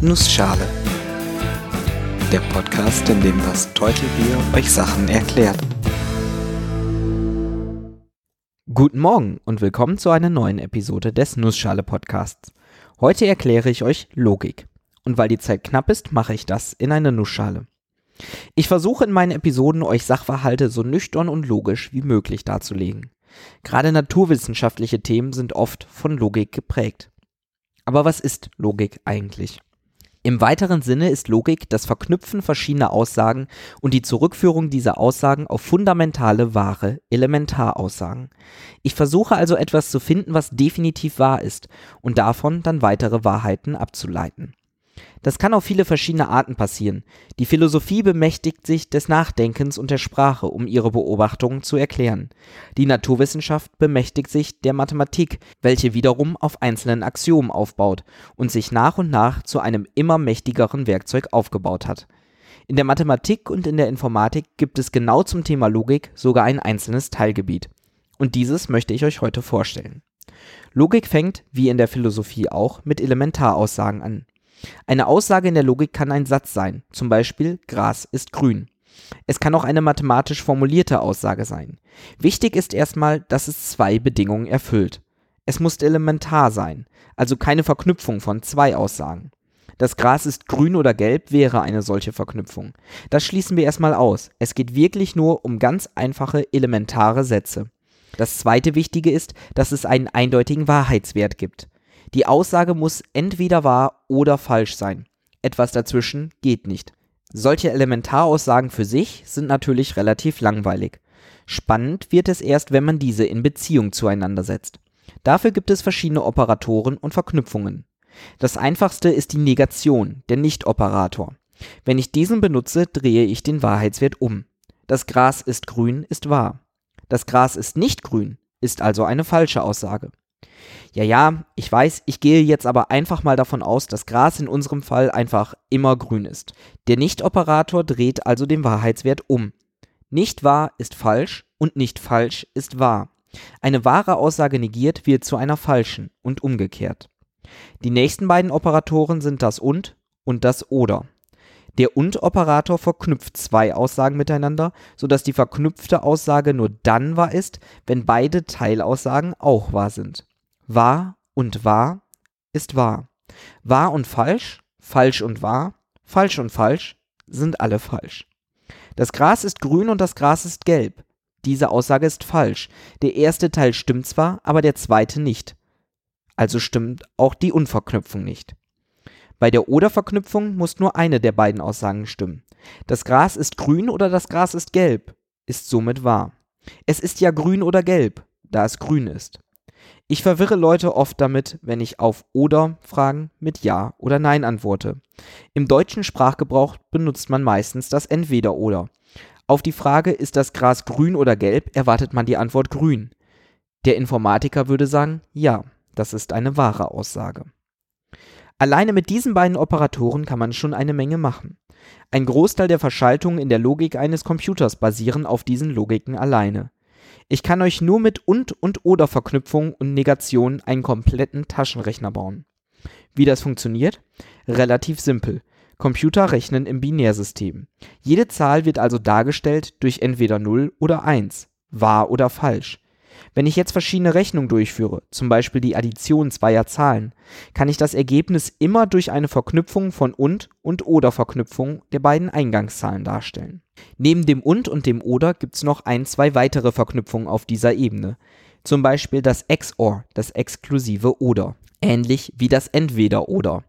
Nussschale. Der Podcast, in dem das Teutelbier euch Sachen erklärt. Guten Morgen und willkommen zu einer neuen Episode des Nussschale Podcasts. Heute erkläre ich euch Logik. Und weil die Zeit knapp ist, mache ich das in einer Nussschale. Ich versuche in meinen Episoden euch Sachverhalte so nüchtern und logisch wie möglich darzulegen. Gerade naturwissenschaftliche Themen sind oft von Logik geprägt. Aber was ist Logik eigentlich? Im weiteren Sinne ist Logik das Verknüpfen verschiedener Aussagen und die Zurückführung dieser Aussagen auf fundamentale, wahre Elementaraussagen. Ich versuche also etwas zu finden, was definitiv wahr ist und davon dann weitere Wahrheiten abzuleiten. Das kann auf viele verschiedene Arten passieren. Die Philosophie bemächtigt sich des Nachdenkens und der Sprache, um ihre Beobachtungen zu erklären. Die Naturwissenschaft bemächtigt sich der Mathematik, welche wiederum auf einzelnen Axiomen aufbaut und sich nach und nach zu einem immer mächtigeren Werkzeug aufgebaut hat. In der Mathematik und in der Informatik gibt es genau zum Thema Logik sogar ein einzelnes Teilgebiet. Und dieses möchte ich euch heute vorstellen. Logik fängt, wie in der Philosophie auch, mit Elementaraussagen an. Eine Aussage in der Logik kann ein Satz sein, zum Beispiel Gras ist grün. Es kann auch eine mathematisch formulierte Aussage sein. Wichtig ist erstmal, dass es zwei Bedingungen erfüllt. Es muss elementar sein, also keine Verknüpfung von zwei Aussagen. Das Gras ist grün oder gelb wäre eine solche Verknüpfung. Das schließen wir erstmal aus. Es geht wirklich nur um ganz einfache elementare Sätze. Das zweite Wichtige ist, dass es einen eindeutigen Wahrheitswert gibt. Die Aussage muss entweder wahr oder falsch sein. Etwas dazwischen geht nicht. Solche Elementaraussagen für sich sind natürlich relativ langweilig. Spannend wird es erst, wenn man diese in Beziehung zueinander setzt. Dafür gibt es verschiedene Operatoren und Verknüpfungen. Das einfachste ist die Negation, der Nicht-Operator. Wenn ich diesen benutze, drehe ich den Wahrheitswert um. Das Gras ist grün ist wahr. Das Gras ist nicht grün ist also eine falsche Aussage. Ja, ja, ich weiß, ich gehe jetzt aber einfach mal davon aus, dass Gras in unserem Fall einfach immer grün ist. Der Nicht-Operator dreht also den Wahrheitswert um. Nicht wahr ist falsch und nicht falsch ist wahr. Eine wahre Aussage negiert wird zu einer falschen und umgekehrt. Die nächsten beiden Operatoren sind das und und das oder. Der und-Operator verknüpft zwei Aussagen miteinander, sodass die verknüpfte Aussage nur dann wahr ist, wenn beide Teilaussagen auch wahr sind. Wahr und wahr ist wahr. Wahr und falsch, falsch und wahr, falsch und falsch sind alle falsch. Das Gras ist grün und das Gras ist gelb. Diese Aussage ist falsch. Der erste Teil stimmt zwar, aber der zweite nicht. Also stimmt auch die Unverknüpfung nicht. Bei der Oder-Verknüpfung muss nur eine der beiden Aussagen stimmen. Das Gras ist grün oder das Gras ist gelb ist somit wahr. Es ist ja grün oder gelb, da es grün ist. Ich verwirre Leute oft damit, wenn ich auf oder Fragen mit Ja oder Nein antworte. Im deutschen Sprachgebrauch benutzt man meistens das entweder oder. Auf die Frage, ist das Gras grün oder gelb, erwartet man die Antwort grün. Der Informatiker würde sagen, ja, das ist eine wahre Aussage. Alleine mit diesen beiden Operatoren kann man schon eine Menge machen. Ein Großteil der Verschaltungen in der Logik eines Computers basieren auf diesen Logiken alleine. Ich kann euch nur mit und und oder Verknüpfung und Negation einen kompletten Taschenrechner bauen. Wie das funktioniert? Relativ simpel. Computer rechnen im Binärsystem. Jede Zahl wird also dargestellt durch entweder 0 oder 1, wahr oder falsch. Wenn ich jetzt verschiedene Rechnungen durchführe, zum Beispiel die Addition zweier Zahlen, kann ich das Ergebnis immer durch eine Verknüpfung von und und oder Verknüpfung der beiden Eingangszahlen darstellen. Neben dem und und dem oder gibt es noch ein, zwei weitere Verknüpfungen auf dieser Ebene. Zum Beispiel das XOR, das exklusive oder. Ähnlich wie das entweder oder.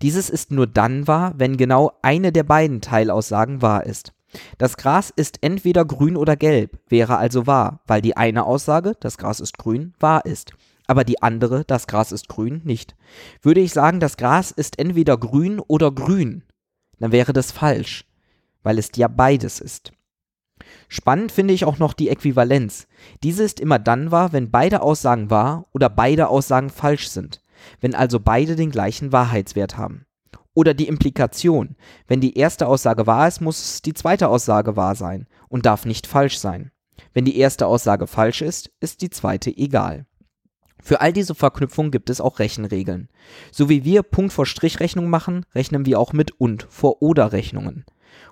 Dieses ist nur dann wahr, wenn genau eine der beiden Teilaussagen wahr ist. Das Gras ist entweder grün oder gelb, wäre also wahr, weil die eine Aussage, das Gras ist grün, wahr ist, aber die andere, das Gras ist grün, nicht. Würde ich sagen, das Gras ist entweder grün oder grün, dann wäre das falsch, weil es ja beides ist. Spannend finde ich auch noch die Äquivalenz. Diese ist immer dann wahr, wenn beide Aussagen wahr oder beide Aussagen falsch sind, wenn also beide den gleichen Wahrheitswert haben. Oder die Implikation. Wenn die erste Aussage wahr ist, muss die zweite Aussage wahr sein und darf nicht falsch sein. Wenn die erste Aussage falsch ist, ist die zweite egal. Für all diese Verknüpfungen gibt es auch Rechenregeln. So wie wir Punkt vor Strich Rechnung machen, rechnen wir auch mit und vor oder Rechnungen.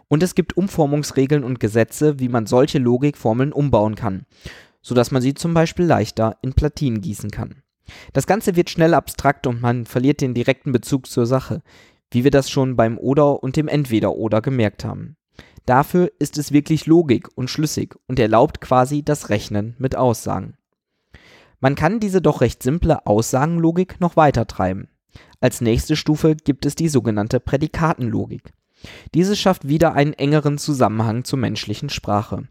Und es gibt Umformungsregeln und Gesetze, wie man solche Logikformeln umbauen kann, sodass man sie zum Beispiel leichter in Platinen gießen kann. Das Ganze wird schnell abstrakt und man verliert den direkten Bezug zur Sache, wie wir das schon beim Oder und dem Entweder-Oder gemerkt haben. Dafür ist es wirklich Logik und schlüssig und erlaubt quasi das Rechnen mit Aussagen. Man kann diese doch recht simple Aussagenlogik noch weiter treiben. Als nächste Stufe gibt es die sogenannte Prädikatenlogik. Diese schafft wieder einen engeren Zusammenhang zur menschlichen Sprache.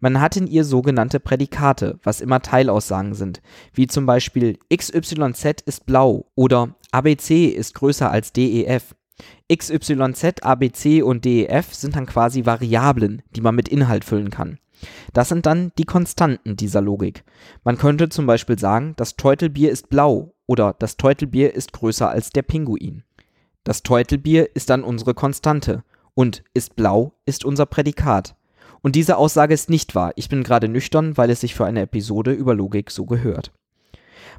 Man hat in ihr sogenannte Prädikate, was immer Teilaussagen sind, wie zum Beispiel XYZ ist blau oder ABC ist größer als DEF. XYZ, ABC und DEF sind dann quasi Variablen, die man mit Inhalt füllen kann. Das sind dann die Konstanten dieser Logik. Man könnte zum Beispiel sagen, das Teutelbier ist blau oder das Teutelbier ist größer als der Pinguin. Das Teutelbier ist dann unsere Konstante und ist blau ist unser Prädikat. Und diese Aussage ist nicht wahr. Ich bin gerade nüchtern, weil es sich für eine Episode über Logik so gehört.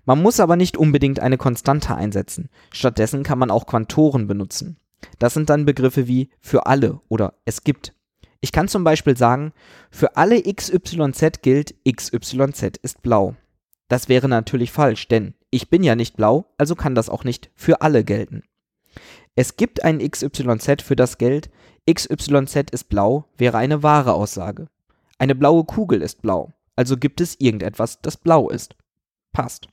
Man muss aber nicht unbedingt eine Konstante einsetzen. Stattdessen kann man auch Quantoren benutzen. Das sind dann Begriffe wie für alle oder es gibt. Ich kann zum Beispiel sagen, für alle XYZ gilt XYZ ist blau. Das wäre natürlich falsch, denn ich bin ja nicht blau, also kann das auch nicht für alle gelten. Es gibt ein XYZ für das Geld, XYZ ist blau wäre eine wahre Aussage. Eine blaue Kugel ist blau, also gibt es irgendetwas, das blau ist. Passt.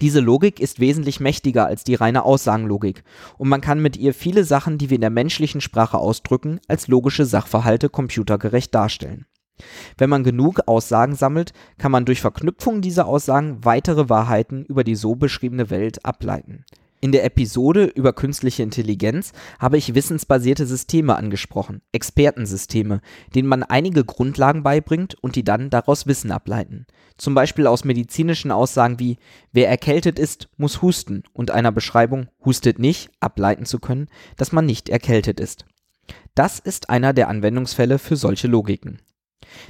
Diese Logik ist wesentlich mächtiger als die reine Aussagenlogik und man kann mit ihr viele Sachen, die wir in der menschlichen Sprache ausdrücken, als logische Sachverhalte computergerecht darstellen. Wenn man genug Aussagen sammelt, kann man durch Verknüpfung dieser Aussagen weitere Wahrheiten über die so beschriebene Welt ableiten. In der Episode über künstliche Intelligenz habe ich wissensbasierte Systeme angesprochen, Expertensysteme, denen man einige Grundlagen beibringt und die dann daraus Wissen ableiten. Zum Beispiel aus medizinischen Aussagen wie wer erkältet ist, muss husten und einer Beschreibung hustet nicht ableiten zu können, dass man nicht erkältet ist. Das ist einer der Anwendungsfälle für solche Logiken.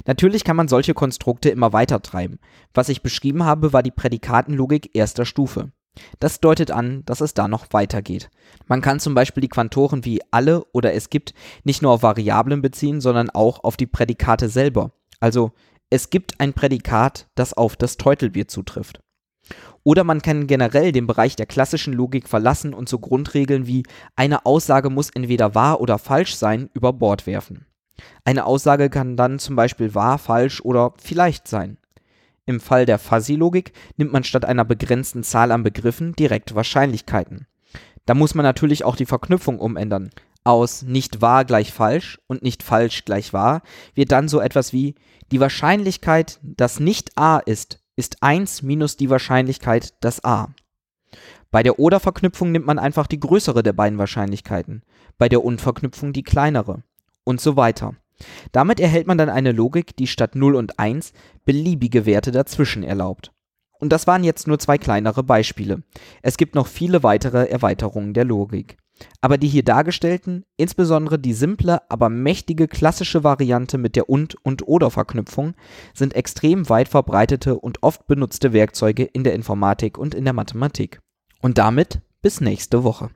Natürlich kann man solche Konstrukte immer weiter treiben. Was ich beschrieben habe, war die Prädikatenlogik erster Stufe. Das deutet an, dass es da noch weitergeht. Man kann zum Beispiel die Quantoren wie alle oder es gibt nicht nur auf Variablen beziehen, sondern auch auf die Prädikate selber. Also es gibt ein Prädikat, das auf das Teutelbier zutrifft. Oder man kann generell den Bereich der klassischen Logik verlassen und so Grundregeln wie eine Aussage muss entweder wahr oder falsch sein über Bord werfen. Eine Aussage kann dann zum Beispiel wahr, falsch oder vielleicht sein. Im Fall der Fuzzy-Logik nimmt man statt einer begrenzten Zahl an Begriffen direkt Wahrscheinlichkeiten. Da muss man natürlich auch die Verknüpfung umändern. Aus nicht wahr gleich falsch und nicht falsch gleich wahr wird dann so etwas wie die Wahrscheinlichkeit, dass nicht a ist, ist 1 minus die Wahrscheinlichkeit, dass a. Bei der Oder-Verknüpfung nimmt man einfach die größere der beiden Wahrscheinlichkeiten, bei der Und-Verknüpfung die kleinere und so weiter. Damit erhält man dann eine Logik, die statt 0 und 1 beliebige Werte dazwischen erlaubt. Und das waren jetzt nur zwei kleinere Beispiele. Es gibt noch viele weitere Erweiterungen der Logik. Aber die hier dargestellten, insbesondere die simple, aber mächtige klassische Variante mit der Und- und Oder-Verknüpfung, sind extrem weit verbreitete und oft benutzte Werkzeuge in der Informatik und in der Mathematik. Und damit bis nächste Woche.